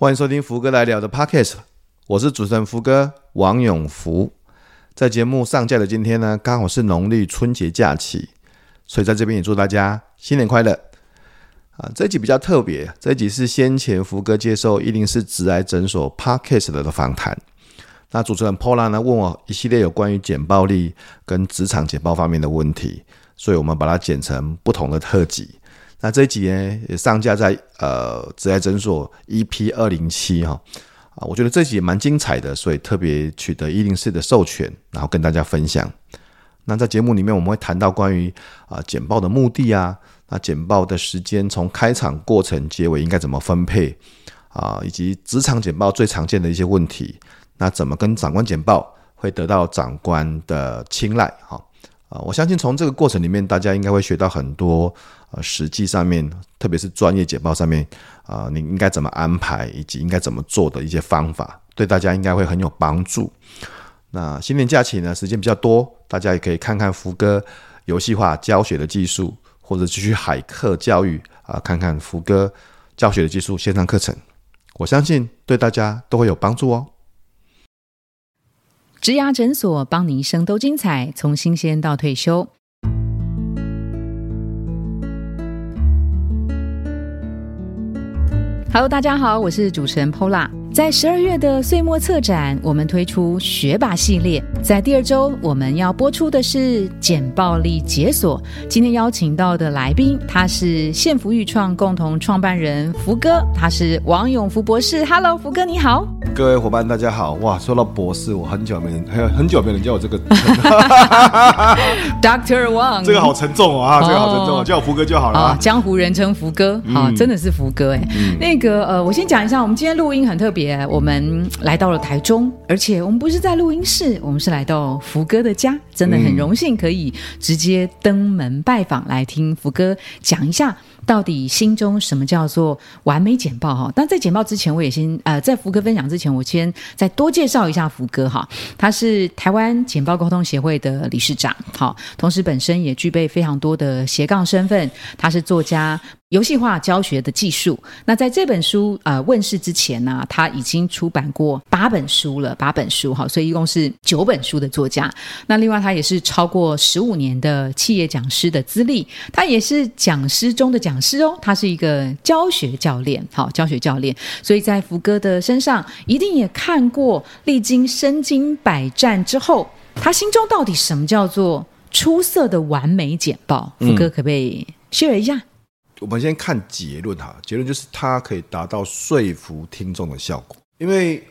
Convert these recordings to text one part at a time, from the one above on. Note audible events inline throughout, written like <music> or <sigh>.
欢迎收听福哥来聊的 Podcast，我是主持人福哥王永福。在节目上架的今天呢，刚好是农历春节假期，所以在这边也祝大家新年快乐啊！这一集比较特别，这一集是先前福哥接受一零四直癌诊所 Podcast 的访谈。那主持人 Pola 呢问我一系列有关于简报力跟职场简报方面的问题，所以我们把它剪成不同的特辑。那这一集呢也上架在呃职涯诊所 EP 二零七哈。啊，我觉得这集也蛮精彩的，所以特别取得一零四的授权，然后跟大家分享。那在节目里面，我们会谈到关于啊简报的目的啊，那简报的时间从开场、过程、结尾应该怎么分配啊，以及职场简报最常见的一些问题，那怎么跟长官简报会得到长官的青睐？哈啊，我相信从这个过程里面，大家应该会学到很多。呃，实际上面，特别是专业简报上面，啊、呃，你应该怎么安排，以及应该怎么做的一些方法，对大家应该会很有帮助。那新年假期呢，时间比较多，大家也可以看看福哥游戏化教学的技术，或者继续海课教育啊、看看福哥教学的技术线上课程，我相信对大家都会有帮助哦。植牙诊所，帮你一生都精彩，从新鲜到退休。Hello，大家好，我是主持人 Pola。在十二月的岁末策展，我们推出学霸系列。在第二周，我们要播出的是简暴力解锁。今天邀请到的来宾，他是现福育创共同创办人福哥，他是王永福博士。Hello，福哥你好。各位伙伴大家好。哇，说到博士，我很久没人，很久没人叫我这个 <laughs> <laughs> Doctor Wang，这个好沉重啊，这个好沉重啊，叫我福哥就好了啊。江湖人称福哥，啊，真的是福哥哎。那个呃，我先讲一下，我们今天录音很特别。我们来到了台中，而且我们不是在录音室，我们是来到福哥的家，真的很荣幸可以直接登门拜访，来听福哥讲一下。到底心中什么叫做完美简报哈？但在简报之前，我也先呃，在福哥分享之前，我先再多介绍一下福哥哈。他是台湾简报沟通协会的理事长，好，同时本身也具备非常多的斜杠身份。他是作家，游戏化教学的技术。那在这本书呃问世之前呢，他已经出版过八本书了，八本书哈，所以一共是九本书的作家。那另外他也是超过十五年的企业讲师的资历，他也是讲师中的讲师哦，他是一个教学教练，好，教学教练，所以在福哥的身上一定也看过，历经身经百战之后，他心中到底什么叫做出色的完美简报？福哥可不可以 share 一下？嗯，我们先看结论哈，结论就是他可以达到说服听众的效果，因为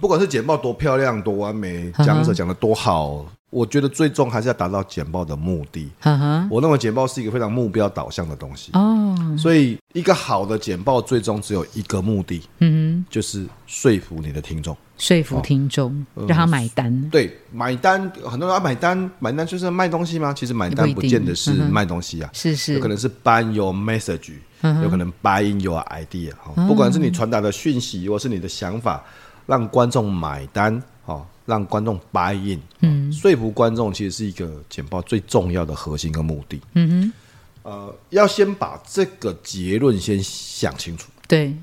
不管是简报多漂亮、多完美，讲者讲的多好。我觉得最终还是要达到简报的目的。Uh huh. 我认为简报是一个非常目标导向的东西。哦，oh. 所以一个好的简报最终只有一个目的，嗯、uh，huh. 就是说服你的听众，说服听众，哦、让他买单、呃。对，买单，很多人要买单，买单就是卖东西吗？其实买单不见得是卖东西啊，是是、uh，huh. 有可能是 buy your message，uh huh. 有可能 buy in your idea。不管是你传达的讯息，或是你的想法，让观众买单。让观众 buy in，嗯，说服观众其实是一个简报最重要的核心跟目的。嗯哼，呃，要先把这个结论先想清楚。对，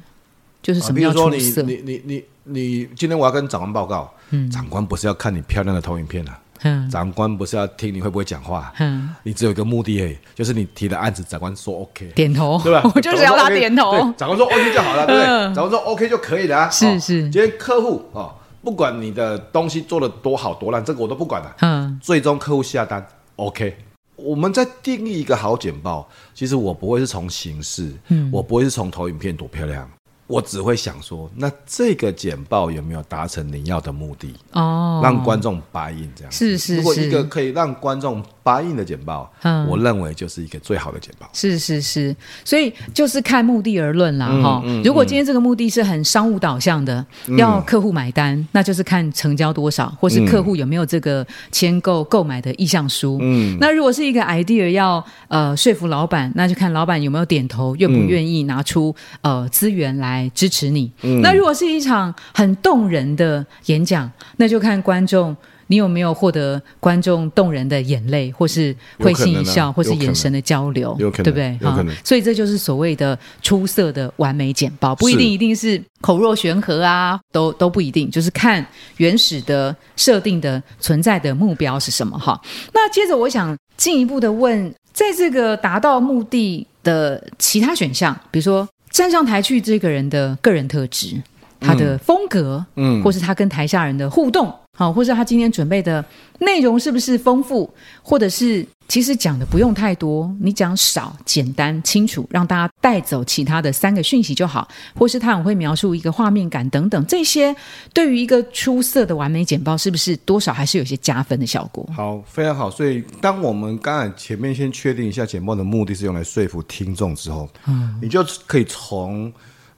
就是什么？比如说你你你你你，今天我要跟长官报告，嗯，长官不是要看你漂亮的投影片啊，嗯，长官不是要听你会不会讲话，嗯，你只有一个目的诶，就是你提的案子，长官说 OK，点头，对吧？<laughs> 我就是要他点头，长官说 OK 就好了，对不对？长官说 OK 就可以了啊。是是，今天客户啊。不管你的东西做的多好多烂，这个我都不管了。嗯，最终客户下单，OK。我们在定义一个好简报，其实我不会是从形式，嗯，我不会是从投影片多漂亮。我只会想说，那这个简报有没有达成你要的目的？哦，让观众答应这样。是是是。如果一个可以让观众 buy in 的简报，嗯，我认为就是一个最好的简报。是是是。所以就是看目的而论啦，哈。如果今天这个目的是很商务导向的，要客户买单，那就是看成交多少，或是客户有没有这个签购购买的意向书。嗯。那如果是一个 idea 要呃说服老板，那就看老板有没有点头，愿不愿意拿出呃资源来。支持你。嗯、那如果是一场很动人的演讲，那就看观众你有没有获得观众动人的眼泪，或是会心一笑，或是眼神的交流，有可能，对不对？有可能。所以这就是所谓的出色的完美简报，不一定一定是口若悬河啊，都都不一定，就是看原始的设定的存在的目标是什么哈。那接着我想进一步的问，在这个达到目的的其他选项，比如说站上台去这个人的个人特质。他的风格，嗯，或是他跟台下人的互动，好、嗯，或是他今天准备的内容是不是丰富，或者是其实讲的不用太多，你讲少、简单、清楚，让大家带走其他的三个讯息就好，或是他很会描述一个画面感等等，这些对于一个出色的完美简报，是不是多少还是有些加分的效果？好，非常好。所以，当我们刚才前面先确定一下简报的目的是用来说服听众之后，嗯，你就可以从。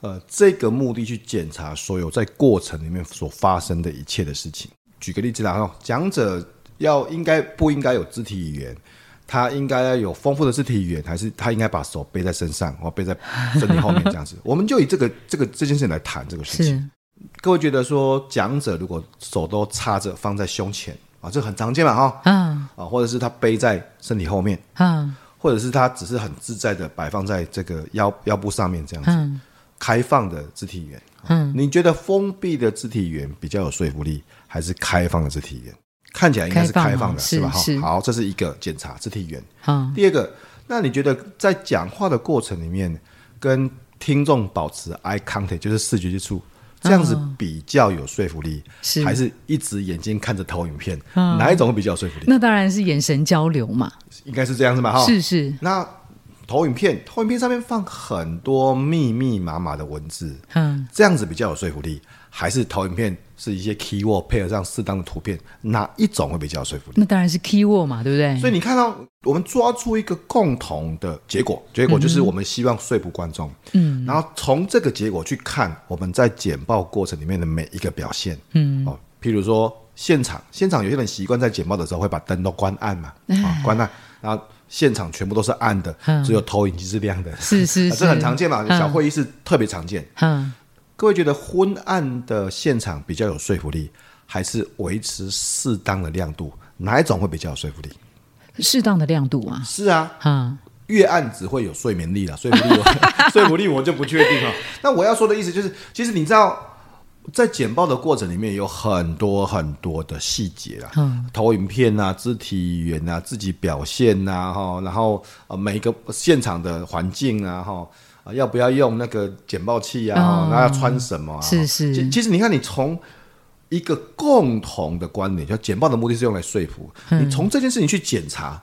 呃，这个目的去检查所有在过程里面所发生的一切的事情。举个例子啦，哈，讲者要应该不应该有肢体语言？他应该要有丰富的肢体语言，还是他应该把手背在身上，或背在身体后面这样子？<laughs> 我们就以这个这个这件事情来谈这个事情。各位觉得说，讲者如果手都插着放在胸前啊，这很常见嘛，哈，嗯，啊，或者是他背在身体后面，嗯，或者是他只是很自在的摆放在这个腰腰部上面这样子。嗯开放的肢体语言，嗯，你觉得封闭的肢体语言比较有说服力，还是开放的肢体语言？看起来应该是开放的，是吧？好，这是一个检查肢体语言。嗯，第二个，那你觉得在讲话的过程里面，跟听众保持 eye contact，就是视觉接触，这样子比较有说服力，是还是一直眼睛看着投影片，哪一种会比较有说服力？那当然是眼神交流嘛，应该是这样子嘛，哈，是是。那投影片，投影片上面放很多密密麻麻的文字，嗯，这样子比较有说服力，还是投影片是一些 keyword 配合上适当的图片，哪一种会比较有说服力？那当然是 keyword 嘛，对不对？所以你看到我们抓出一个共同的结果，结果就是我们希望说服观众，嗯，然后从这个结果去看我们在简报过程里面的每一个表现，嗯，哦，譬如说现场，现场有些人习惯在简报的时候会把灯都关暗嘛，啊，<laughs> 关暗，然后。现场全部都是暗的，嗯、只有投影机是亮的，是是 <laughs> 是，这很常见嘛。小会议室特别常见。嗯，各位觉得昏暗的现场比较有说服力，还是维持适当的亮度？哪一种会比较有说服力？适当的亮度啊。是啊，嗯，越暗只会有睡眠力了，说服力，<laughs> 说服力我就不确定了。那我要说的意思就是，其实你知道。在简报的过程里面有很多很多的细节啊，嗯、投影片啊、肢体语言啊、自己表现呐，哈，然后呃每个现场的环境啊，哈，啊要不要用那个简报器啊？那、嗯、要穿什么、啊？是是。其实你看，你从一个共同的观点，就简报的目的是用来说服、嗯、你，从这件事情去检查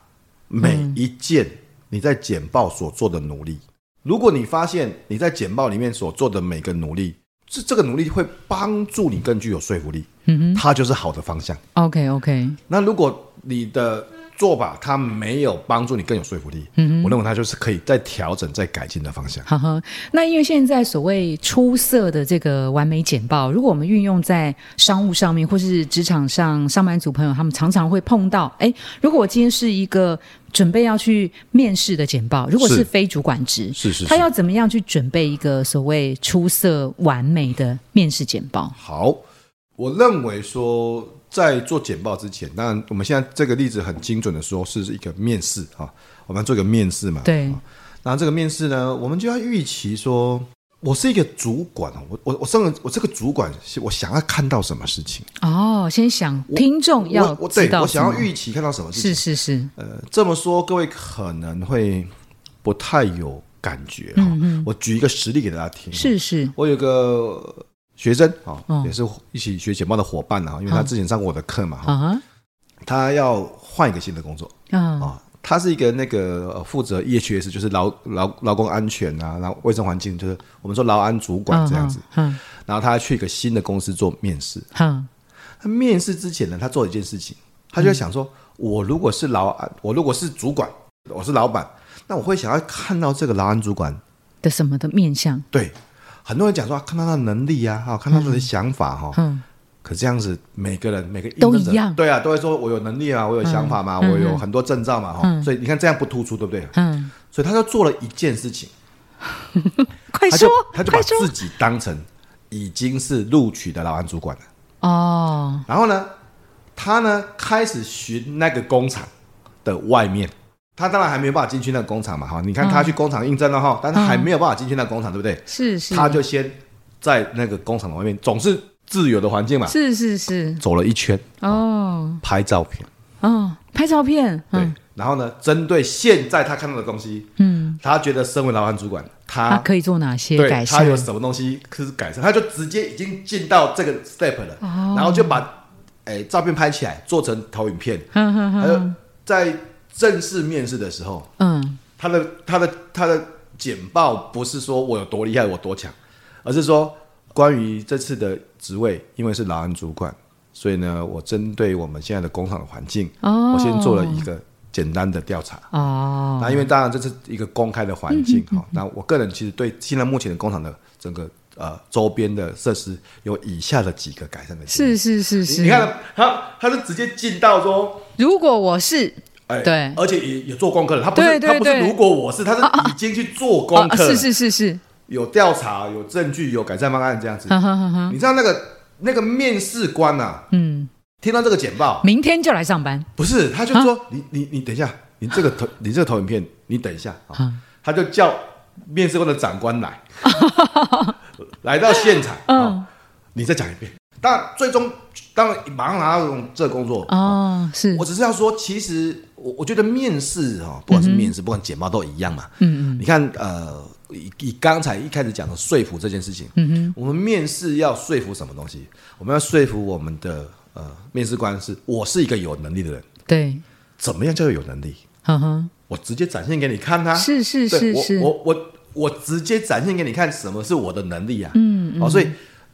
每一件你在简报所做的努力。如果你发现你在简报里面所做的每个努力，这这个努力会帮助你更具有说服力，嗯哼，它就是好的方向。OK OK。那如果你的做法它没有帮助你更有说服力，嗯，我认为它就是可以再调整、再改进的方向。呵呵。那因为现在所谓出色的这个完美简报，如果我们运用在商务上面，或是职场上，上班族朋友他们常常会碰到。哎，如果我今天是一个。准备要去面试的简报，如果是非主管职，是是，是，他要怎么样去准备一个所谓出色完美的面试简报？好，我认为说在做简报之前，当然我们现在这个例子很精准的说是一个面试哈，我们做一个面试嘛，对。然后这个面试呢，我们就要预期说。我是一个主管，我我我身为我这个主管，我想要看到什么事情？哦，先想听众要我我对我想要预期看到什么事情？是是是。呃，这么说各位可能会不太有感觉哈。嗯嗯。我举一个实例给大家听。是是。我有个学生啊，也是一起学简报的伙伴啊，因为他之前上过我的课嘛哈。他要换一个新的工作啊。他是一个那个负责 EHS，就是劳劳劳工安全啊，然后卫生环境，就是我们说劳安主管这样子。嗯，然后他去一个新的公司做面试。嗯，他面试之前呢，他做一件事情，他就在想说，我如果是劳安，我如果是主管，我是老板，那我会想要看到这个劳安主管的什么的面相？对，很多人讲说看到他的能力啊，哈，看到他的想法哈。嗯。可这样子，每个人每个都一样，对啊，都会说我有能力啊，我有想法嘛，嗯、我有很多证照嘛，哈、嗯，所以你看这样不突出，对不对？嗯，所以他就做了一件事情，<laughs> 快说，他就把自己当成已经是录取的老安主管了。哦，然后呢，他呢开始寻那个工厂的外面，他当然还没有办法进去那个工厂嘛，哈，你看他去工厂应征了哈，但他还没有办法进去那个工厂，对不对？是是，他就先在那个工厂的外面，总是自由的环境嘛，是是是，走了一圈哦，拍照片，哦，拍照片，对，然后呢，针对现在他看到的东西，嗯，他觉得身为老板主管。他，他可以做哪些改善？他有什么东西可是改善？他就直接已经进到这个 step 了，哦、然后就把照片拍起来做成投影片。在正式面试的时候，嗯，他的他的他的简报不是说我有多厉害，我多强，而是说关于这次的职位，因为是劳安主管，所以呢，我针对我们现在的工厂的环境，哦，我先做了一个。简单的调查哦，那因为当然这是一个公开的环境 <laughs> 哈，那我个人其实对现在目前的工厂的整个呃周边的设施有以下的几个改善的。是是是是，你看他他是直接进到说，如果我是哎对，而且也也做功课了，他不是他不是如果我是，他是已经去做功课，是是是是，有调查有证据有改善方案这样子。你知道那个那个面试官呐，嗯。听到这个简报，明天就来上班。不是，他就说、啊、你你你等一下，你这个投 <laughs> 你这个投影片，你等一下啊。哦、他就叫面试官的长官来，<laughs> 来到现场，嗯、哦，你再讲一遍。当然，最终当然马上拿到这个工作哦，哦。是我只是要说，其实我我觉得面试哈，不管是面试，嗯、不管简报都一样嘛。嗯嗯。你看，呃，以以刚才一开始讲的说服这件事情，嗯哼，我们面试要说服什么东西？我们要说服我们的。呃，面试官是我是一个有能力的人，对，怎么样叫做有能力？呵呵，我直接展现给你看他，是是是是，我我我我直接展现给你看什么是我的能力啊？嗯嗯，哦，所以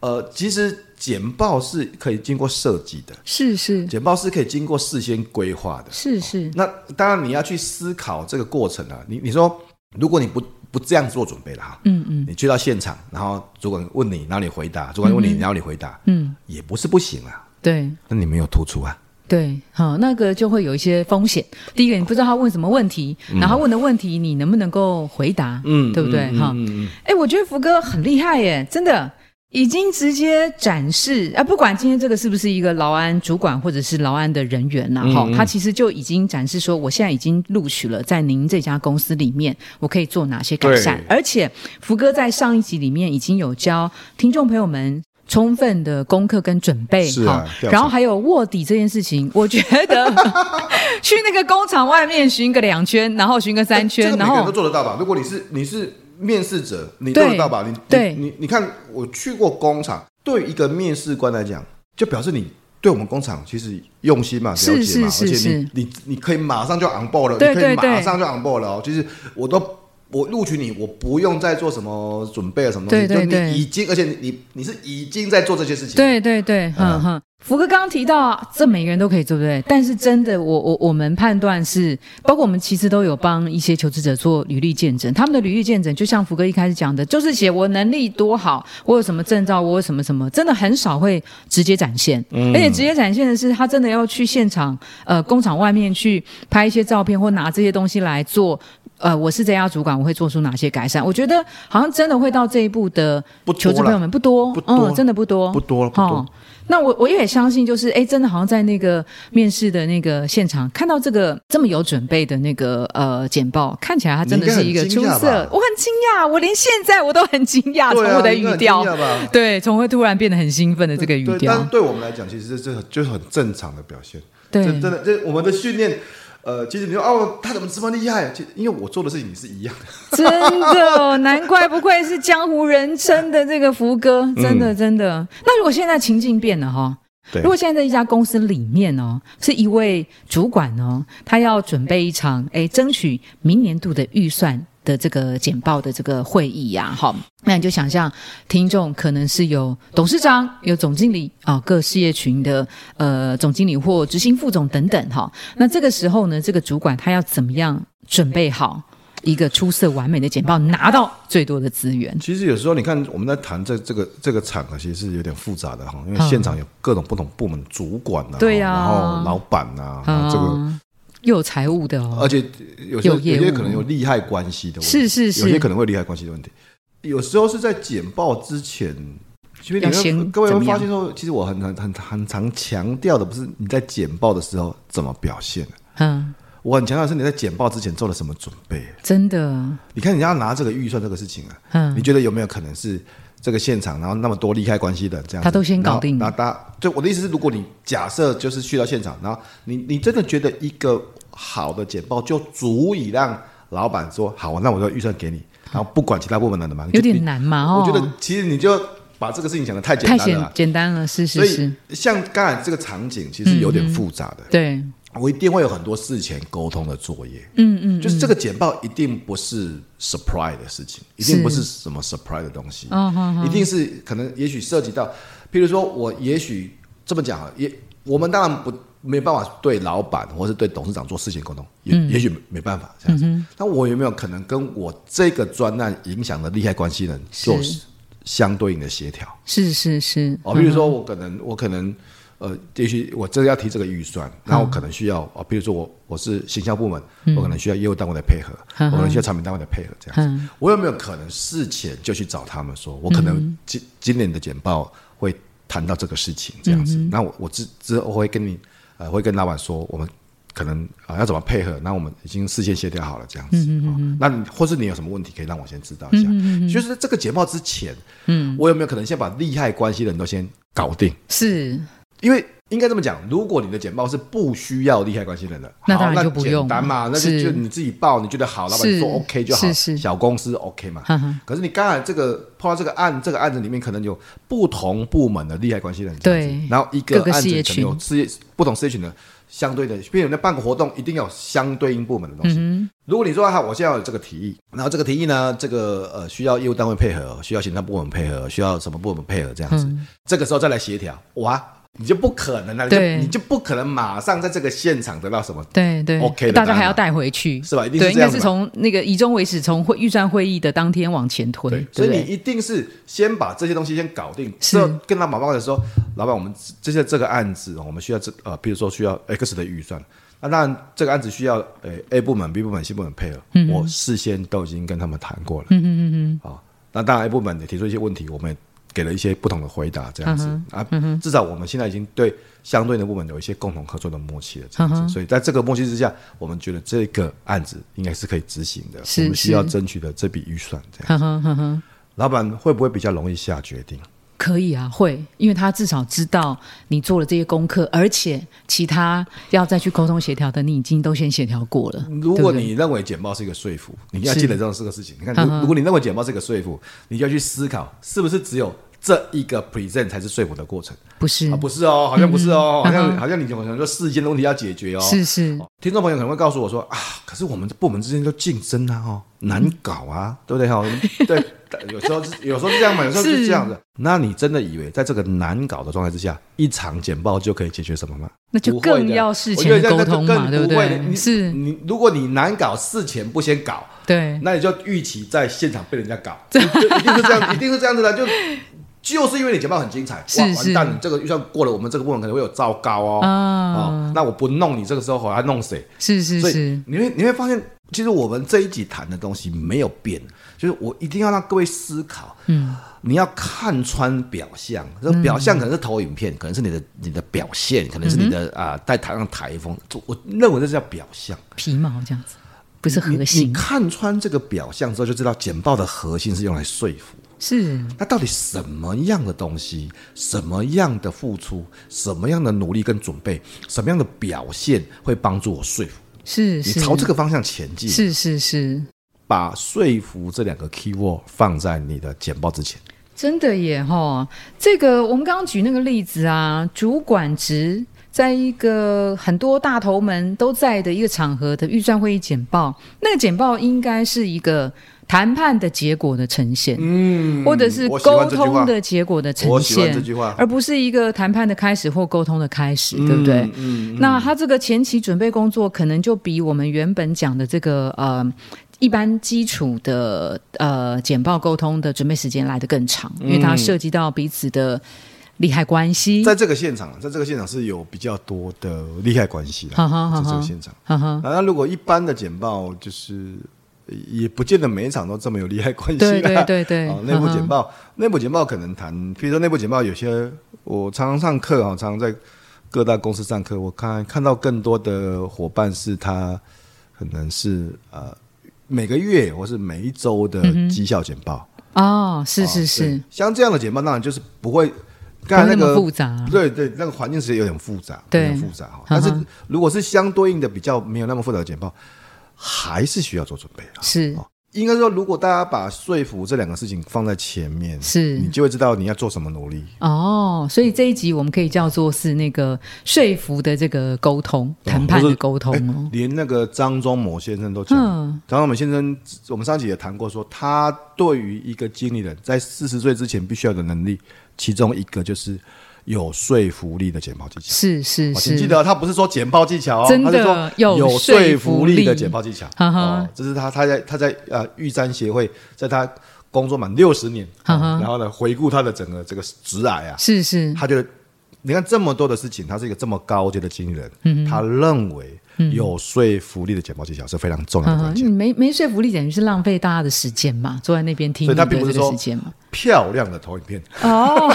呃，其实简报是可以经过设计的，是是，简报是可以经过事先规划的，是是。那当然你要去思考这个过程啊，你你说如果你不不这样做准备了哈，嗯嗯，你去到现场，然后主管问你，然后你回答，主管问你，然后你回答，嗯，也不是不行啊。对，那你没有突出啊？对，好，那个就会有一些风险。第一个，你不知道他问什么问题，嗯、然后问的问题你能不能够回答？嗯，对不对？哈、嗯，哎、嗯，我觉得福哥很厉害耶，真的已经直接展示啊，不管今天这个是不是一个劳安主管或者是劳安的人员呐，哈、嗯，他其实就已经展示说，我现在已经录取了，在您这家公司里面，我可以做哪些改善？而且福哥在上一集里面已经有教听众朋友们。充分的功课跟准备，是啊，然后还有卧底这件事情，我觉得 <laughs> 去那个工厂外面巡个两圈，然后巡个三圈，然后每个人都做得到吧？如果你是你是面试者，你做得到吧？你对，你你看我去过工厂，对一个面试官来讲，就表示你对我们工厂其实用心嘛，了解嘛，而且你你你可以马上就 on board 了，你可以马上就 on board 了哦。其实我都。我录取你，我不用再做什么准备啊，什么东西？对对对，你已经，而且你你是已经在做这些事情。对对对，嗯哼。福哥刚刚提到，这每个人都可以做，对不对？但是真的，我我我们判断是，包括我们其实都有帮一些求职者做履历见证，他们的履历见证就像福哥一开始讲的，就是写我能力多好，我有什么证照，我有什么什么，真的很少会直接展现。嗯。而且直接展现的是，他真的要去现场，呃，工厂外面去拍一些照片，或拿这些东西来做。呃，我是这家主管，我会做出哪些改善？我觉得好像真的会到这一步的求职朋友们不多，不多，嗯，真的不多，不多，不多。哦，那我我也相信，就是哎，真的好像在那个面试的那个现场看到这个这么有准备的那个呃简报，看起来他真的是一个出色。我很惊讶，我连现在我都很惊讶，从我的语调，对，从会突然变得很兴奋的这个语调。但对我们来讲，其实这这就是很正常的表现。对，真的，这我们的训练。呃，其实你说哦，他怎么这么厉害？其实因为我做的事情是一样的，真的，难怪不愧是江湖人称的这个福哥，<laughs> 真的真的。那如果现在情境变了哈，对，如果现在在一家公司里面哦，是一位主管哦，他要准备一场哎，争取明年度的预算。的这个简报的这个会议呀，好，那你就想象听众可能是有董事长、有总经理啊，各事业群的呃总经理或执行副总等等哈。那这个时候呢，这个主管他要怎么样准备好一个出色完美的简报，拿到最多的资源？其实有时候你看我们在谈这这个这个场合，其实是有点复杂的哈，因为现场有各种不同部门主管啊，对呀，然后老板啊，这个。又有财务的哦，而且有些有些可能有利害关系的问题，是是是，有些可能会利害关系的问题。有时候是在简报之前要先各位会发现说，其实我很很很很常强调的不是你在简报的时候怎么表现，嗯，我很强调的是你在简报之前做了什么准备。真的，你看你要拿这个预算这个事情啊，嗯，你觉得有没有可能是这个现场，然后那么多利害关系的这样，他都先搞定。那大家就我的意思是，如果你假设就是去到现场，然后你你真的觉得一个好的简报就足以让老板说好，那我就预算给你。然后不管其他部门的嘛，有点难嘛哦。我觉得其实你就把这个事情想的太简单了，太简单了，是是是。所以像刚才这个场景，其实有点复杂的。对，我一定会有很多事前沟通的作业。嗯嗯，就是这个简报一定不是 surprise 的事情，一定不是什么 surprise 的东西。嗯，一定是可能也许涉及到，譬如说我也许这么讲，也我们当然不。没有办法对老板或是对董事长做事情沟通，也、嗯、也许没办法这样子。那、嗯、我有没有可能跟我这个专案影响的利害关系人做相对应的协调？是是是。哦，比如说我可能、嗯、我可能呃，也许我真的要提这个预算，那、嗯、我可能需要啊，比如说我我是行销部门、嗯，我可能需要业务单位的配合，嗯、我可能需要产品单位的配合这样子、嗯。我有没有可能事前就去找他们说，我可能今今年的简报会谈到这个事情这样子？嗯、那我我之之后会跟你。呃，会跟老板说，我们可能啊、呃、要怎么配合，那我们已经事先协调好了这样子。嗯嗯嗯。那你或是你有什么问题，可以让我先知道一下。就是这个简报之前，嗯，我有没有可能先把利害关系的人都先搞定？是，因为。应该这么讲，如果你的简报是不需要利害关系人的，那当然就不用，简单嘛，那就就你自己报，你觉得好，老板说 OK 就好，小公司 OK 嘛。可是你刚才这个碰到这个案，这个案子里面可能有不同部门的利害关系人，对，然后一个案子可能有事业不同事业群的相对的，比如那办个活动一定要有相对应部门的东西。嗯、如果你说哈，我现在有这个提议，然后这个提议呢，这个呃需要业务单位配合，需要行政部门配合，需要什么部门配合这样子，嗯、这个时候再来协调，哇。你就不可能了，对，你就不可能马上在这个现场得到什么？对对，OK 的，大家还要带回去，是吧？一定是这样，对，应该是从那个以终为始，从会预算会议的当天往前推。对，所以你一定是先把这些东西先搞定，是。跟他马报告的时候，老板，我们这些这个案子，我们需要这呃，比如说需要 X 的预算，那当然这个案子需要呃 A 部门、B 部门、C 部门配合，嗯，我事先都已经跟他们谈过了，嗯嗯嗯嗯，好，那当然 A 部门也提出一些问题，我们也给了一些不同的回答，这样子、嗯、啊、嗯，至少我们现在已经对。相对的部门有一些共同合作的默契了这样子，嗯，所以在这个默契之下，我们觉得这个案子应该是可以执行的。我们需要争取的这笔预算这样。老板会不会比较容易下决定？可以啊，会，因为他至少知道你做了这些功课，而且其他要再去沟通协调的，你已经都先协调过了。如果你认为简报是一个说服，你要记得这种是个事情。你看，如如果你认为简报是一个说服，你就要去思考，是不是只有。这一个 present 才是说服的过程，不是啊？不是哦，好像不是哦，嗯、好像好像你好像说事件的问题要解决哦。是是，听众朋友可能会告诉我说啊，可是我们部门之间都竞争啊，哦，难搞啊，嗯、对不对哈？对，<laughs> 有时候有时候是这样嘛，有时候是这样的。那你真的以为在这个难搞的状态之下，一场简报就可以解决什么吗？那就更要事前沟通嘛，对不对？你是你，如果你难搞，事前不先搞，对，那你就预期在现场被人家搞，一定是这样，一定是这样子的，就。就是因为你简报很精彩，哇，完蛋！你这个预算过了，我们这个部门可能会有糟糕哦。啊、哦，那我不弄你，这个时候我要弄谁？是是是。所以你会你会发现，其实我们这一集谈的东西没有变，就是我一定要让各位思考。嗯，你要看穿表象，这个表象可能是投影片，嗯、可能是你的你的表现，可能是你的、嗯、啊在台上台风。我认为这是叫表象，皮毛这样子，不是核心。你，你看穿这个表象之后，就知道简报的核心是用来说服。是，那到底什么样的东西，什么样的付出，什么样的努力跟准备，什么样的表现会帮助我说服？是，你朝这个方向前进。是是是，把说服这两个 keyword 放在你的简报之前。真的耶哈，这个我们刚刚举那个例子啊，主管职在一个很多大头们都在的一个场合的预算会议简报，那个简报应该是一个。谈判的结果的呈现，嗯，或者是沟通的结果的呈现，而不是一个谈判的开始或沟通的开始，嗯、对不对？嗯，嗯，那他这个前期准备工作可能就比我们原本讲的这个呃一般基础的呃简报沟通的准备时间来得更长，因为它涉及到彼此的利害关系。在这个现场，在这个现场是有比较多的利害关系的，在这个现场。那如果一般的简报就是。也不见得每一场都这么有利害关系。对对对对，哦，内部简报，内部简报可能谈，比如说内部简报，有些我常常上课啊，常常在各大公司上课，我看看到更多的伙伴是他可能是呃每个月或是每一周的绩效简报。哦，是是是，像这样的简报，当然就是不会。刚才那个那复杂，对对，那个环境其实有点复杂，对有点复杂哈。但是如果是相对应的比较没有那么复杂的简报，还是需要做准备啊。是，应该说，如果大家把说服这两个事情放在前面，是你就会知道你要做什么努力。哦，所以这一集我们可以叫做是那个说服的这个沟通、谈判的沟通哦。连那个张忠谋先生都讲，张忠谋先生，我们上集也谈过，说他对于一个经理人，在四十岁之前必须要的能力。其中一个就是有说服力的简报技巧，是是是，请记得他不是说简报技巧哦，真的他是说有说服力。的简报技巧。哦，这是他他在他在呃玉簪协会，在他工作满六十年，然后呢回顾他的整个这个职涯啊，是是，他觉得你看这么多的事情，他是一个这么高阶的经理人，他认为。有说服力的简报技巧是非常重要的关键。你没没说服力，等于是浪费大家的时间嘛？坐在那边听，所以他并不是说漂亮的投影片哦。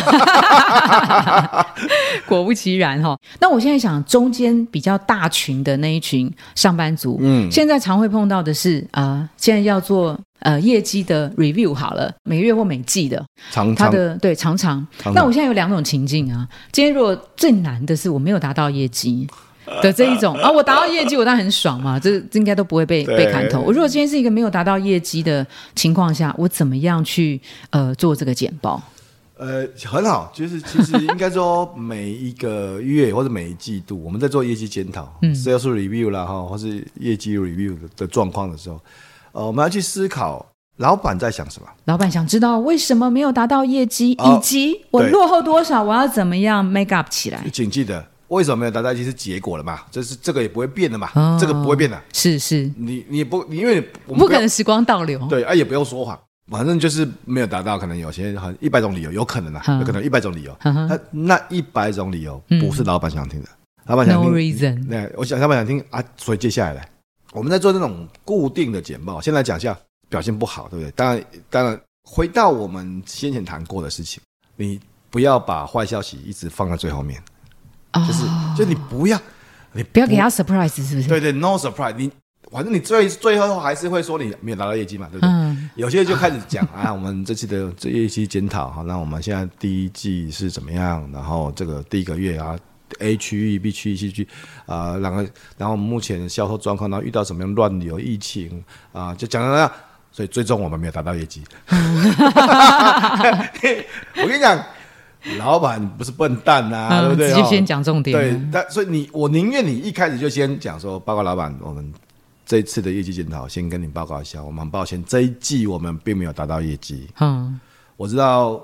<laughs> 果不其然哈。那我现在想，中间比较大群的那一群上班族，嗯，现在常会碰到的是啊，现在要做呃业绩的 review 好了，每月或每季的，常他的对常常。那我现在有两种情境啊。今天如果最难的是我没有达到业绩。的这一种 <laughs> 啊，我达到业绩，我当然很爽嘛，这应该都不会被被砍头。我如果今天是一个没有达到业绩的情况下，我怎么样去呃做这个简报？呃，很好，就是其实应该说每一个月或者每一季度，我们在做业绩检讨、嗯、，sales review 啦哈，或是业绩 review 的状况的时候，呃，我们要去思考老板在想什么。老板想知道为什么没有达到业绩，哦、以及我落后多少，我要怎么样 make up 起来？请记得。为什么没有达到？就是结果了嘛，这是这个也不会变的嘛，哦、这个不会变的。是是，你你不，因为我们不，不可能时光倒流。对啊，也不用说谎，反正就是没有达到，可能有些很一百种理由，有可能啊，有可能一百种理由。那那一百种理由不是老板想听的，嗯、老板想听。No reason。对，我想老板想听啊，所以接下来来，我们在做这种固定的简报，先来讲一下表现不好，对不对？当然当然，回到我们先前谈过的事情，你不要把坏消息一直放在最后面。就是，就你不要，你不，不要给他 surprise，是不是？对对，no surprise。你反正你最最后还是会说你没有达到业绩嘛，对不对？嗯、有些就开始讲 <laughs> 啊，我们这次的这一期检讨，哈，那我们现在第一季是怎么样？然后这个第一个月啊，A 区域、B 区域、C 区啊，然后然后目前销售状况，然后遇到什么样乱流、疫情啊，就讲到那样。所以最终我们没有达到业绩。<laughs> <laughs> 我跟你讲。老板不是笨蛋呐、啊，嗯、对不对？直接先讲重点。对，但所以你，我宁愿你一开始就先讲说，报告老板，我们这一次的业绩检讨，先跟你报告一下，我们很抱歉，这一季我们并没有达到业绩。嗯，我知道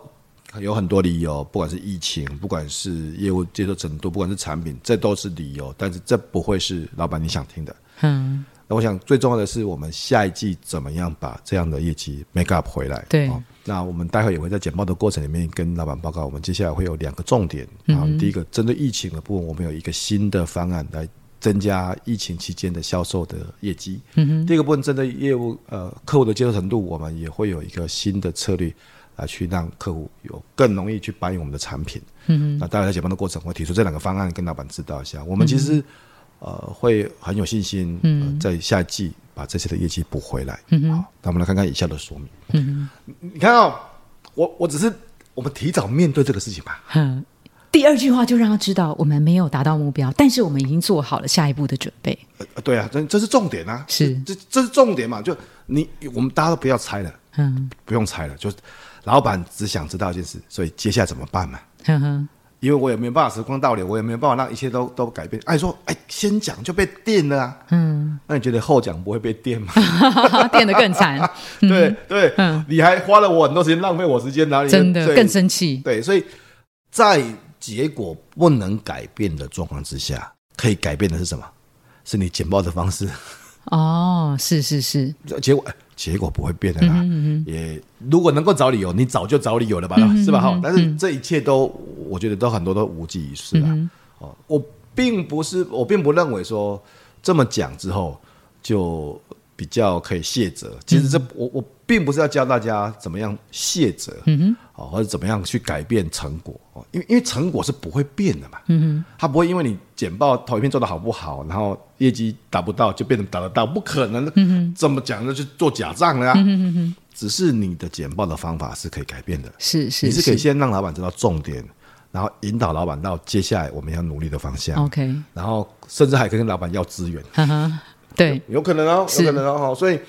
有很多理由，不管是疫情，不管是业务接受程度，不管是产品，这都是理由，但是这不会是老板你想听的。嗯。那我想最重要的是，我们下一季怎么样把这样的业绩 make up 回来？对、哦，那我们待会也会在简报的过程里面跟老板报告，我们接下来会有两个重点。啊、嗯，第一个针对疫情的部分，我们有一个新的方案来增加疫情期间的销售的业绩。嗯哼。第二个部分针对业务呃客户的接受程度，我们也会有一个新的策略来去让客户有更容易去搬运我们的产品。那待会在简报的过程，我会提出这两个方案跟老板知道一下。我们其实。嗯呃，会很有信心，嗯、呃，在下一季把这些的业绩补回来。嗯哼，好，那我们来看看以下的说明。嗯，你看哦，我我只是我们提早面对这个事情吧。嗯，第二句话就让他知道我们没有达到目标，但是我们已经做好了下一步的准备。呃，对啊，这这是重点啊，是这这是重点嘛？就你我们大家都不要猜了，嗯，不用猜了，就老板只想知道一件事，所以接下来怎么办嘛？哼哼。因为我也没有办法时光倒流，我也没有办法让一切都都改变。哎，说哎，先讲就被电了啊。嗯，那你觉得后讲不会被电吗？<laughs> 电的更惨。对对，嗯，你还花了我很多时间，浪费我时间，哪里真的更生气？对，所以在结果不能改变的状况之下，可以改变的是什么？是你简报的方式。哦，是是是，结果。结果不会变的啦，嗯哼嗯，也如果能够找理由，你早就找理由了吧，是吧？哈、但是这一切都，我觉得都很多都无济于事了。哦，我并不是，我并不认为说这么讲之后就比较可以卸责。其实这我我并不是要教大家怎么样卸责，嗯哼，哦，或者怎么样去改变成果哦，因为因为成果是不会变的嘛，嗯哼，它不会因为你简报投影片做的好不好，然后业绩达不到就变成达得到，不可能的，嗯哼，这么讲那就做假账了啊，嗯哼，只是你的简报的方法是可以改变的，是是，你是可以先让老板知道重点。然后引导老板到接下来我们要努力的方向。OK，然后甚至还可以跟老板要资源。哈哈，对，有可能哦，有可能哦。所以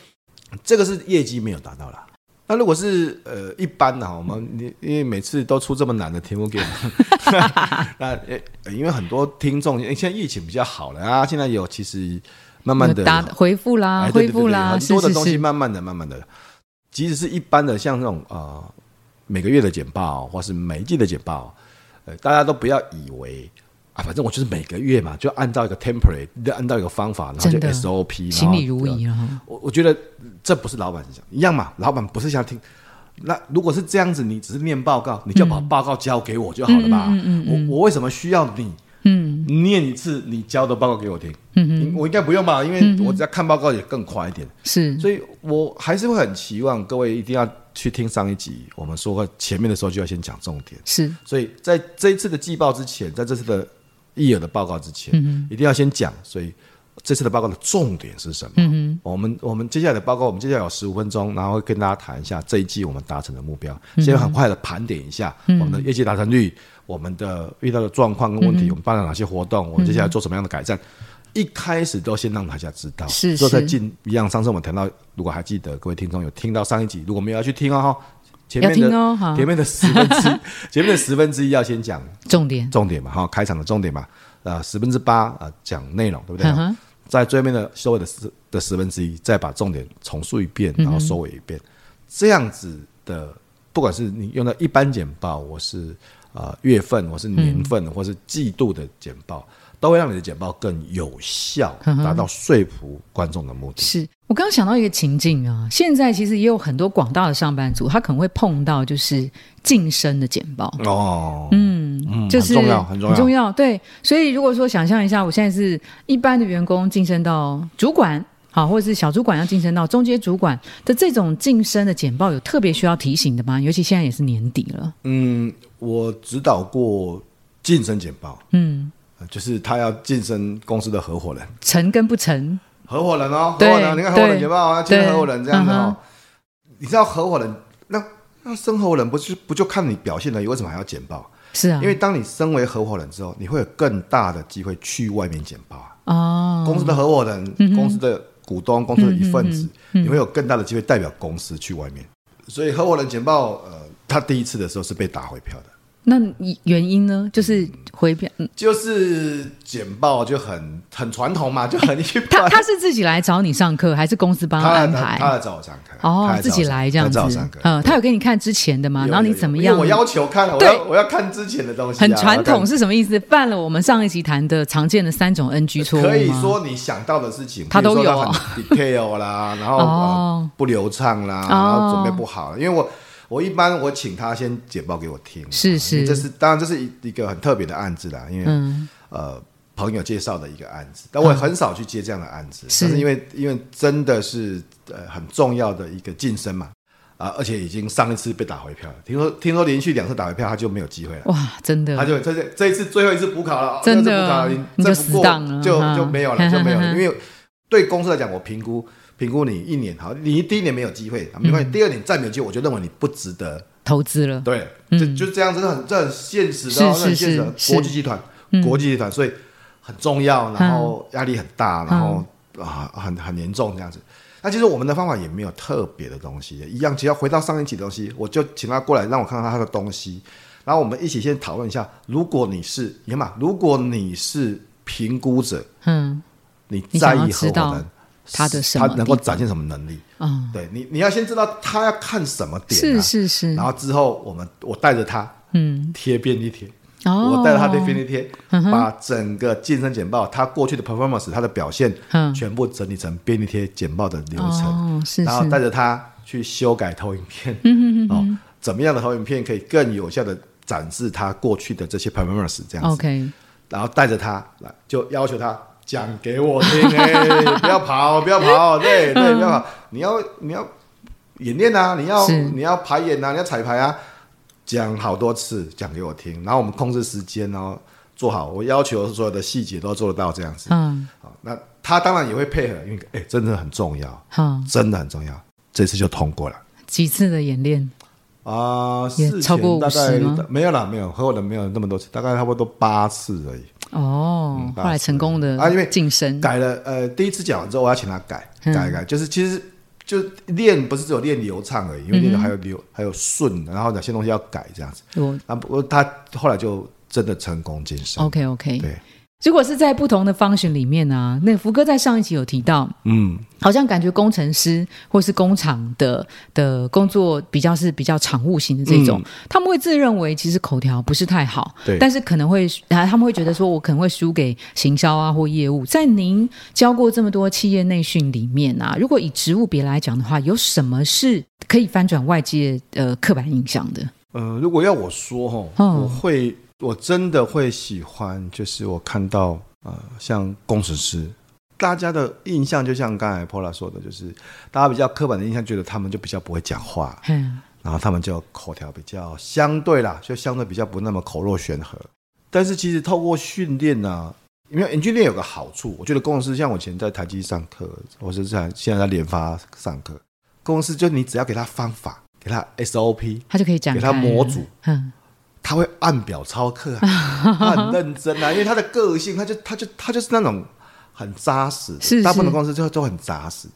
这个是业绩没有达到啦。那如果是呃一般的，我们你因为每次都出这么难的题目给我们，<laughs> 那因为很多听众，现在疫情比较好了啊，现在有其实慢慢的答回复啦，恢复啦，很多的东西慢慢的、慢慢的，即使是一般的，像这种呃每个月的简报或是每一季的简报。呃大家都不要以为啊，反正我就是每个月嘛，就按照一个 template，就按照一个方法，然后就 SOP，行礼如仪啊。我我觉得这不是老板想一样嘛，老板不是想听。那如果是这样子，你只是念报告，你就把报告交给我就好了吧？嗯嗯嗯、我我为什么需要你？嗯，念一次你交的报告给我听。嗯我应该不用吧？因为我只要看报告也更快一点。是，所以我还是会很期望各位一定要。去听上一集，我们说过前面的时候就要先讲重点，是，所以在这一次的季报之前，在这次的易尔的报告之前，嗯、一定要先讲。所以这次的报告的重点是什么？嗯、我们我们接下来的报告，我们接下来有十五分钟，然后会跟大家谈一下这一季我们达成的目标，嗯、先很快的盘点一下我们的业绩达成率，嗯、我们的遇到的状况跟问题，嗯、我们办了哪些活动，我们接下来做什么样的改善。一开始都先让大家知道，是，是，再进一样。上次我们谈到，如果还记得，各位听众有听到上一集，如果没有要去听哦，前面的、哦、前面的十分之 <laughs> 前面的十分之一要先讲重点，重点嘛，哈，开场的重点嘛，呃，十分之八啊讲内容，对不对？嗯、在最后面的收尾的十的十分之一，再把重点重述一遍，然后收尾一遍，嗯、这样子的，不管是你用的一般简报，我是呃月份，我是年份，嗯、或是季度的简报。都会让你的简报更有效，达到说服观众的目的。是我刚刚想到一个情境啊，现在其实也有很多广大的上班族，他可能会碰到就是晋升的简报哦，嗯，就是很重要，很重要，很重要。对，所以如果说想象一下，我现在是一般的员工晋升到主管，好，或者是小主管要晋升到中阶主管的这种晋升的简报，有特别需要提醒的吗？尤其现在也是年底了。嗯，我指导过晋升简报，嗯。就是他要晋升公司的合伙人，成跟不成？合伙人哦，合伙人，你看合伙人有没有要晋升合伙人这样子哦？你知道合伙人那那升合伙人不是不就看你表现而已？为什么还要简报？是啊，因为当你身为合伙人之后，你会有更大的机会去外面简报啊。哦，公司的合伙人，公司的股东，公司的一份子，你会有更大的机会代表公司去外面。所以合伙人简报，呃，他第一次的时候是被打回票的。那原因呢？就是回票，就是简报就很很传统嘛，<laughs> 就很一般。他他是自己来找你上课，还是公司帮他安排？他来找我上课。哦，自己来这样子。嗯，他有给你看之前的吗？然后你怎么样？我要求看，我要我要看之前的东西。很传统是什么意思？犯了我们上一集谈的常见的三种 NG 错误。可以说你想到的事情，他都有。detail 啦，然后 <laughs> 不流畅啦，然后准备不好，因为我。我一般我请他先简报给我听，是是，这是当然这是一一个很特别的案子啦，因为、嗯、呃朋友介绍的一个案子，但我也很少去接这样的案子，是、嗯、因为因为真的是呃很重要的一个晋升嘛，啊、呃、而且已经上一次被打回票了，听说听说连续两次打回票他就没有机会了，哇真的，他就这这一次最后一次补考了，真的，补考了，你这不过就就没有了就没有了，<laughs> 因为对公司来讲我评估。评估你一年好，你第一年没有机会，没关系。嗯、第二年再没有机会，我就认为你不值得投资了。对，嗯、就就这样子，很这很现实的，很现实的。国际集团，国际集团，所以很重要，然后压力很大，然后啊，很很严重这样子。那其实我们的方法也没有特别的东西，一样，只要回到上一期的东西，我就请他过来，让我看看他的东西，然后我们一起先讨论一下。如果你是野马，如果你是评估者，嗯，你在意合伙人。他的他能够展现什么能力？嗯，对你，你要先知道他要看什么点，是是是。然后之后，我们我带着他，嗯，贴便利贴，哦。我带着他贴便利贴，把整个健身简报他过去的 performance，他的表现，嗯。全部整理成便利贴简报的流程，哦，是然后带着他去修改投影片，哦，怎么样的投影片可以更有效的展示他过去的这些 performance 这样子，OK，然后带着他来，就要求他。讲给我听，哎，<laughs> 不要跑，不要跑，对对，不要跑，你要你要演练啊，你要你要排演啊，你要彩排啊，讲好多次，讲给我听，然后我们控制时间，然后做好，我要求所有的细节都做得到这样子，嗯，好，那他当然也会配合，因为哎，真的很重要，嗯，真的很重要，这次就通过了。几次的演练？啊，也超过五十吗？没有啦，没有，和我的没有那么多次，大概差不多八次而已。哦，嗯、后来成功的啊，因为晋升改了，呃，第一次讲完之后，我要请他改，嗯、改改，就是其实就练不是只有练流畅而已，因为练的还有流、嗯、还有顺，然后哪些东西要改这样子。我啊，不过他后来就真的成功晋升。OK OK，对。如果是在不同的 function 里面呢、啊？那福哥在上一集有提到，嗯，好像感觉工程师或是工厂的的工作比较是比较常务型的这种，嗯、他们会自认为其实口条不是太好，对，但是可能会啊，他们会觉得说我可能会输给行销啊或业务。在您教过这么多企业内训里面啊，如果以职务别来讲的话，有什么是可以翻转外界呃刻板印象的？呃，如果要我说哈，哦、我会。我真的会喜欢，就是我看到呃，像工程师，大家的印象就像刚才 Paula 说的，就是大家比较刻板的印象，觉得他们就比较不会讲话，嗯，然后他们就口条比较相对啦，就相对比较不那么口若悬河。但是其实透过训练呢，因为训练有个好处，我觉得工程师像我以前在台积上课，或者是在现在在联发上课，工程师就你只要给他方法，给他 SOP，他就可以讲，给他模组，嗯。他会按表操课啊，<laughs> 他很认真啊，因为他的个性，他就他就他就是那种很扎实，是是大部分的公司就都很扎实。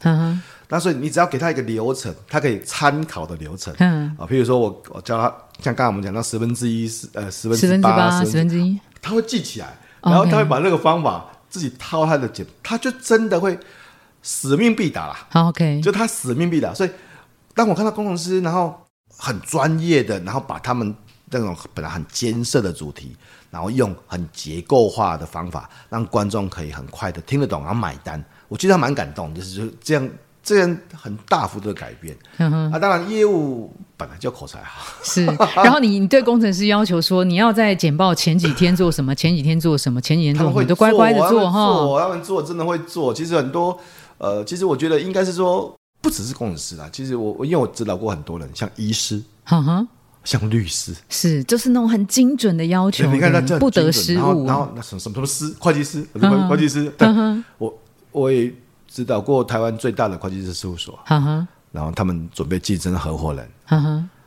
那所以你只要给他一个流程，他可以参考的流程。嗯啊，譬如说我我教他，像刚才我们讲到十分之一是呃十分之八十分之一，他会记起来，然后他会把那个方法自己套他的简，他就真的会使命必达啦。OK，就他使命必达。所以当我看到工程师，然后很专业的，然后把他们。这种本来很艰涩的主题，然后用很结构化的方法，让观众可以很快的听得懂，然后买单。我觉得还蛮感动，就是就这样，这样很大幅度的改变。嗯啊，当然业务本来就口才好，是。然后你你对工程师要求说，你要在简报前几天做什么，前几天做什么，前几天做什么，会都乖乖的做哈。他们做真的会做。其实很多呃，其实我觉得应该是说，不只是工程师啦。其实我我因为我指导过很多人，像医师，哈哈。像律师是，就是那种很精准的要求，你看他这样不得失误。然后那什么什么什么师，会计师，会计师。但我我也指导过台湾最大的会计师事务所，然后他们准备竞争合伙人。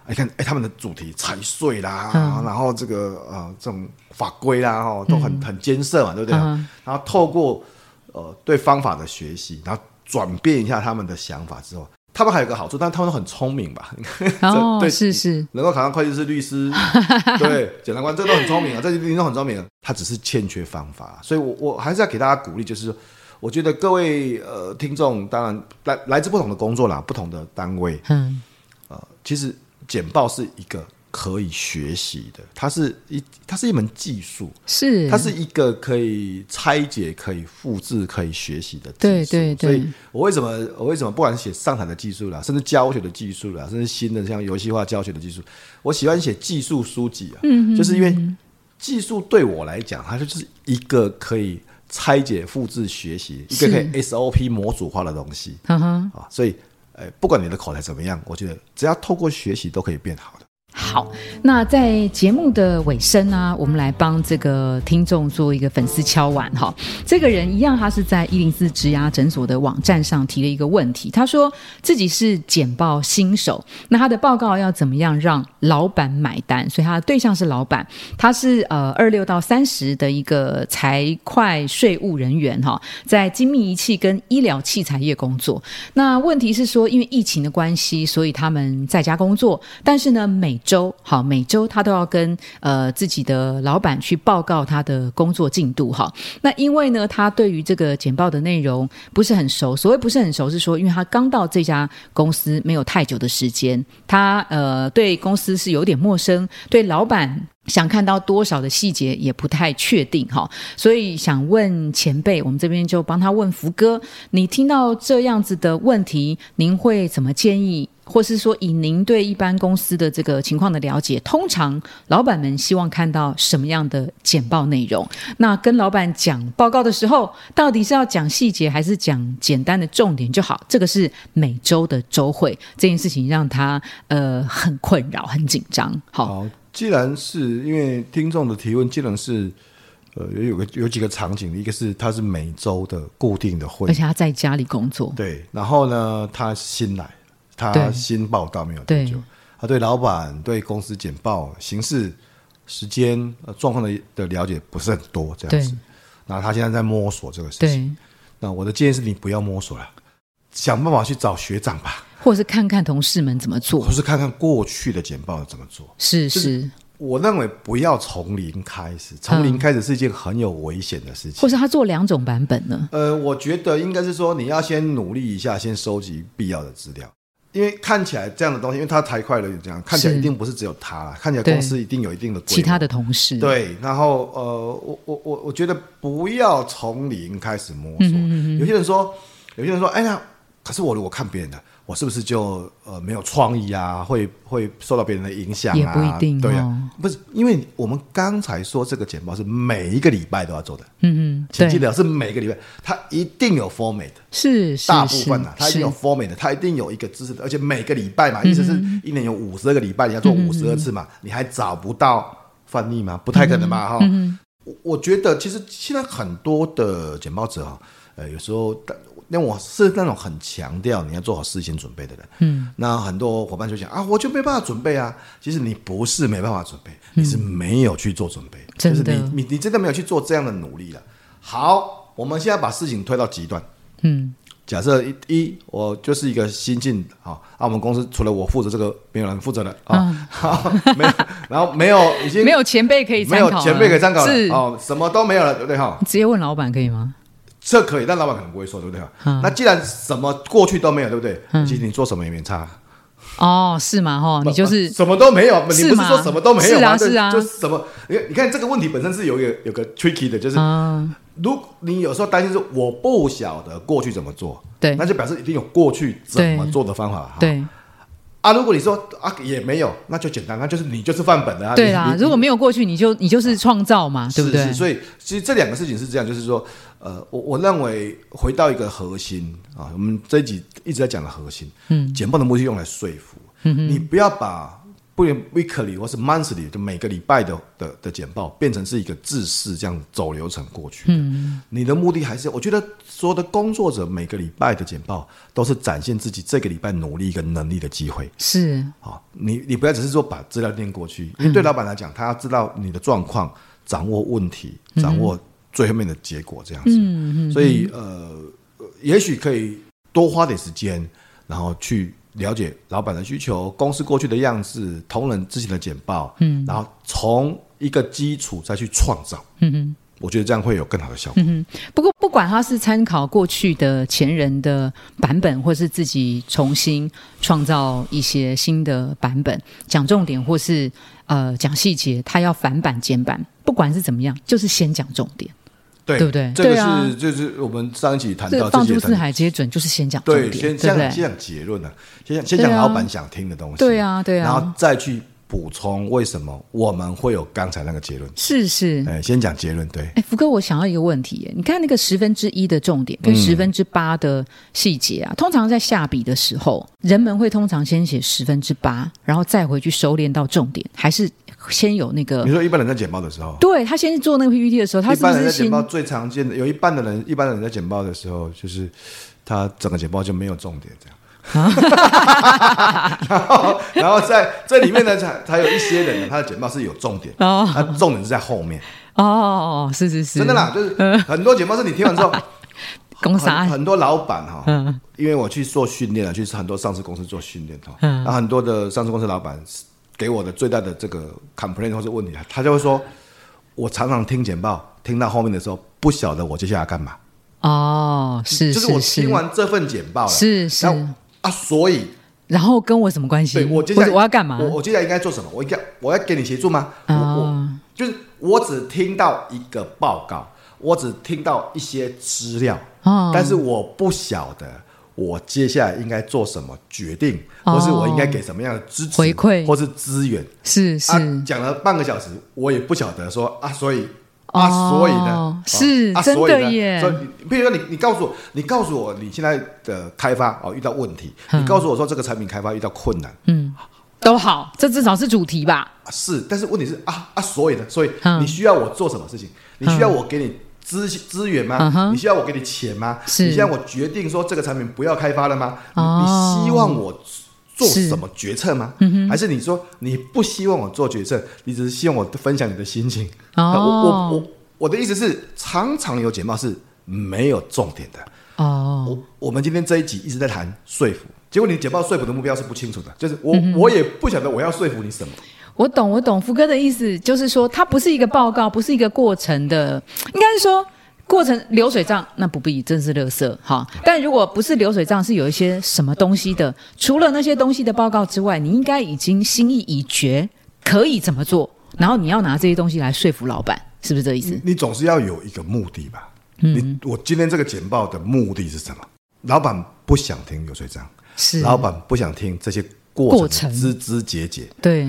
你看，哎，他们的主题财税啦，然后这个呃这种法规啦，哈，都很很艰涩嘛，对不对？然后透过呃对方法的学习，然后转变一下他们的想法之后。他们还有个好处，但他们都很聪明吧？哦，<laughs> 对，是是，能够考上会计师、律师，<laughs> 对，检察官，这都很聪明啊，这些都很聪明。啊他只是欠缺方法，所以我我还是要给大家鼓励，就是我觉得各位呃听众，当然来来自不同的工作啦，不同的单位，嗯，呃，其实简报是一个。可以学习的，它是一，它是一门技术，是，它是一个可以拆解、可以复制、可以学习的技术。对对对。所以我为什么，我为什么不管写上台的技术啦，甚至教学的技术啦，甚至新的像游戏化教学的技术，我喜欢写技术书籍啊，嗯哼嗯，就是因为技术对我来讲，它就是一个可以拆解、复制、学习，一个可以 SOP 模组化的东西。嗯哼，啊，所以，呃，不管你的口才怎么样，我觉得只要透过学习都可以变好的。好，那在节目的尾声呢、啊，我们来帮这个听众做一个粉丝敲碗哈。这个人一样，他是在一零四职涯诊所的网站上提了一个问题，他说自己是简报新手，那他的报告要怎么样让老板买单？所以他的对象是老板，他是呃二六到三十的一个财会税务人员哈，在精密仪器跟医疗器材业工作。那问题是说，因为疫情的关系，所以他们在家工作，但是呢每周好，每周他都要跟呃自己的老板去报告他的工作进度哈。那因为呢，他对于这个简报的内容不是很熟。所谓不是很熟，是说因为他刚到这家公司没有太久的时间，他呃对公司是有点陌生，对老板想看到多少的细节也不太确定哈。所以想问前辈，我们这边就帮他问福哥，你听到这样子的问题，您会怎么建议？或是说以您对一般公司的这个情况的了解，通常老板们希望看到什么样的简报内容？那跟老板讲报告的时候，到底是要讲细节还是讲简单的重点就好？这个是每周的周会这件事情让他呃很困扰、很紧张。好，好，既然是因为听众的提问，既然是。呃，有有个有几个场景，一个是他是每周的固定的会，而且他在家里工作。对，然后呢，他新来，他新报道没有多久，他对老板、对公司简报、形式、时间、呃状况的的了解不是很多，这样子。然后他现在在摸索这个事情。那我的建议是你不要摸索了，想办法去找学长吧，或者是看看同事们怎么做，或是看看过去的简报怎么做。是是。就是我认为不要从零开始，从零开始是一件很有危险的事情。或是他做两种版本呢？呃，我觉得应该是说你要先努力一下，先收集必要的资料，因为看起来这样的东西，因为他太快了，这样看起来一定不是只有他，看起来公司一定有一定的其他的同事。对，然后呃，我我我我觉得不要从零开始摸索。嗯嗯，有些人说，有些人说，哎呀，可是我如果看别人的。我是不是就呃没有创意啊？会会受到别人的影响啊？也不一定，对呀、啊，不是，因为我们刚才说这个简报是每一个礼拜都要做的，嗯嗯，请记得是每个礼拜，它一定有 format，是大部分啊，它一定有 format，它一定有一个知识的，而且每个礼拜嘛，意思是一年有五十二个礼拜，你要做五十二次嘛，嗯、你还找不到翻译吗？不太可能吧？哈、嗯，我我觉得其实现在很多的简报者啊，呃，有时候。那我是那种很强调你要做好事先准备的人，嗯，那很多伙伴就讲啊，我就没办法准备啊。其实你不是没办法准备，嗯、你是没有去做准备，就是你你你真的没有去做这样的努力了。好，我们现在把事情推到极端，嗯，假设一一我就是一个新进啊，啊，我们公司除了我负责这个，没有人负责的啊，嗯、好，没有，然后没有已经 <laughs> 没有前辈可以参考，没有前辈可以参考了，是哦，什么都没有了，对不对哈？直接问老板可以吗？这可以，但老板可能不会说，对不对？嗯、那既然什么过去都没有，对不对？嗯、其实你做什么也没差。哦，是吗？哈，你就是什么都没有，你不是说什么都没有吗？是啊，就是什么？你你看这个问题本身是有一个有个 tricky 的，就是，嗯、如果你有时候担心是我不晓得过去怎么做，对，那就表示一定有过去怎么做的方法。对。对啊，如果你说啊也没有，那就简单，那就是你就是范本的啊。对啊，如果没有过去，你就你就是创造嘛，对不对？所以其实这两个事情是这样，就是说，呃，我我认为回到一个核心啊，我们这一集一直在讲的核心，嗯，简报的目的用来说服，嗯哼，你不要把。不连 weekly 或是 monthly 就每个礼拜的的的简报变成是一个制式这样走流程过去。嗯，你的目的还是我觉得所有的工作者每个礼拜的简报都是展现自己这个礼拜努力跟能力的机会。是，好，你你不要只是说把资料念过去，因为对老板来讲，他要知道你的状况，掌握问题，掌握最后面的结果这样子。嗯嗯。所以呃，也许可以多花点时间，然后去。了解老板的需求，公司过去的样子，同仁之前的简报，嗯，然后从一个基础再去创造，嗯哼，我觉得这样会有更好的效果。嗯哼，不过不管他是参考过去的前人的版本，或是自己重新创造一些新的版本，讲重点或是呃讲细节，他要反版简版，不管是怎么样，就是先讲重点。对，对不对？这个是、啊、就是我们上一期谈到，这放诸四海皆准，就是先讲对，先先讲结论呢、啊，先先讲老板想听的东西，对啊，对啊，然后再去补充为什么我们会有刚才那个结论，是是，哎，先讲结论，对。哎，福哥，我想要一个问题，你看那个十分之一的重点跟十分之八的细节啊，嗯、通常在下笔的时候，人们会通常先写十分之八，然后再回去收敛到重点，还是？先有那个，你说一般人在简报的时候，对他先做那个 PPT 的时候，他是一般人在简报最常见的，有一半的人，一般人在简报的时候，就是他整个简报就没有重点这样。<laughs> 然后，然后在这里面呢，才才有一些人呢，他的简报是有重点，他重点是在后面。哦，是是是，真的啦，就是很多简报是你听完之后，<laughs> 公司很多老板哈，因为我去做训练了，去很多上市公司做训练哈，然后很多的上市公司老板。给我的最大的这个 complaint 或是问题，他就会说，我常常听简报，听到后面的时候，不晓得我接下来干嘛。哦，是，就是我听完这份简报了，是是啊，所以，然后跟我什么关系？对，我接下来我要干嘛？我我接下来应该做什么？我应该我要给你协助吗？哦、我我就是我只听到一个报告，我只听到一些资料，哦、但是我不晓得我接下来应该做什么决定，哦、或是我应该给什么样的支持回馈，或是资源？是是、啊，讲了半个小时，我也不晓得说啊，所以。啊，所以呢，是、啊、真的耶。所以，比如说你，你告诉我，你告诉我，你现在的开发哦遇到问题，嗯、你告诉我说这个产品开发遇到困难，嗯，都好，这至少是主题吧？是，但是问题是啊啊，所以呢，所以你需要我做什么事情？嗯、你需要我给你资资源吗？嗯、你需要我给你钱吗？你需要我决定说这个产品不要开发了吗？哦、你希望我？做什么决策吗？嗯、还是你说你不希望我做决策，你只是希望我分享你的心情？哦，我我我我的意思是，常常有简报是没有重点的。哦，我我们今天这一集一直在谈说服，结果你简报说服的目标是不清楚的，就是我、嗯、我也不晓得我要说服你什么。我懂，我懂，福哥的意思就是说，它不是一个报告，不是一个过程的，应该是说。过程流水账那不必，真是垃圾哈。但如果不是流水账，是有一些什么东西的，除了那些东西的报告之外，你应该已经心意已决，可以怎么做？然后你要拿这些东西来说服老板，是不是这意思？你，你总是要有一个目的吧？嗯，你我今天这个简报的目的是什么？老板不想听流水账，是老板不想听这些过程枝枝节节，对，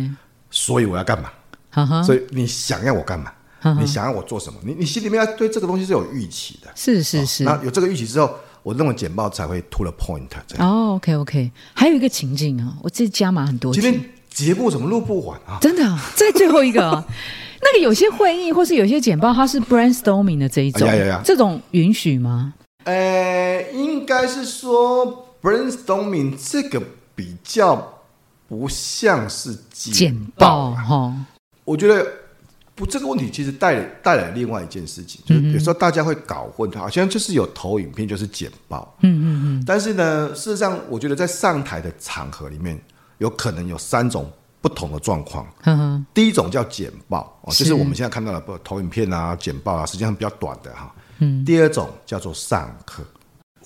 所以我要干嘛？所以你想要我干嘛？你想要我做什么？你你心里面要对这个东西是有预期的，是是是。那有这个预期之后，我认为简报才会 to the point。哦，OK OK。还有一个情境啊，我这加码很多。今天节目怎么录不完啊？真的，在最后一个，啊 <laughs> 那个有些会议或是有些简报，它是 brainstorming 的这一种，这种允许吗？呃，应该是说 brainstorming 这个比较不像是简报哈。我觉得。不，这个问题其实带带来另外一件事情，就是有时候大家会搞混，它好像就是有投影片就是简报，嗯嗯嗯。但是呢，事实上，我觉得在上台的场合里面，有可能有三种不同的状况。第一种叫简报，哦，就是我们现在看到的不投影片啊、简报啊，实际上比较短的哈。嗯。第二种叫做上课。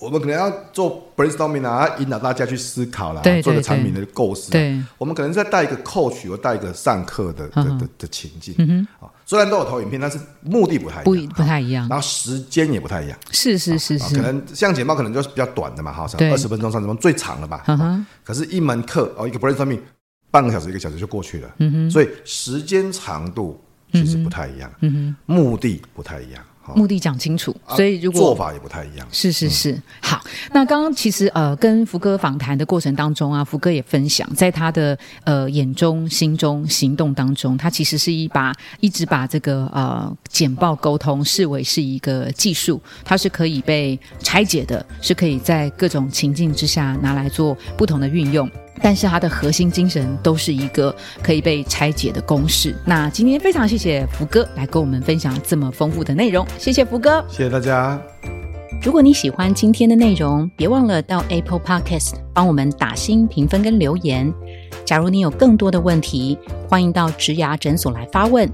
我们可能要做 brainstorming 啊，引导大家去思考啦，做个产品的构思。对，我们可能再带一个 coach 或带一个上课的的的的情境。嗯哼，虽然都有投影片，但是目的不太不不太一样，然后时间也不太一样。是是是是，可能像简报可能就是比较短的嘛，哈，二十分钟、三十分钟最长了吧。可是，一门课哦，一个 brainstorming 半个小时、一个小时就过去了。嗯哼，所以时间长度其实不太一样。嗯哼，目的不太一样。目的讲清楚，所以如果、啊、做法也不太一样。是是是，嗯、好。那刚刚其实呃，跟福哥访谈的过程当中啊，福哥也分享，在他的呃眼中、心中、行动当中，他其实是一把一直把这个呃简报沟通视为是一个技术，它是可以被拆解的，是可以在各种情境之下拿来做不同的运用。但是它的核心精神都是一个可以被拆解的公式。那今天非常谢谢福哥来跟我们分享这么丰富的内容，谢谢福哥，谢谢大家。如果你喜欢今天的内容，别忘了到 Apple Podcast 帮我们打新评分跟留言。假如你有更多的问题，欢迎到植牙诊所来发问，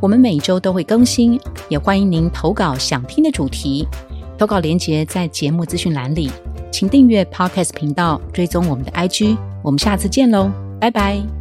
我们每周都会更新，也欢迎您投稿想听的主题。投稿连接在节目资讯栏里，请订阅 Podcast 频道，追踪我们的 IG。我们下次见喽，拜拜。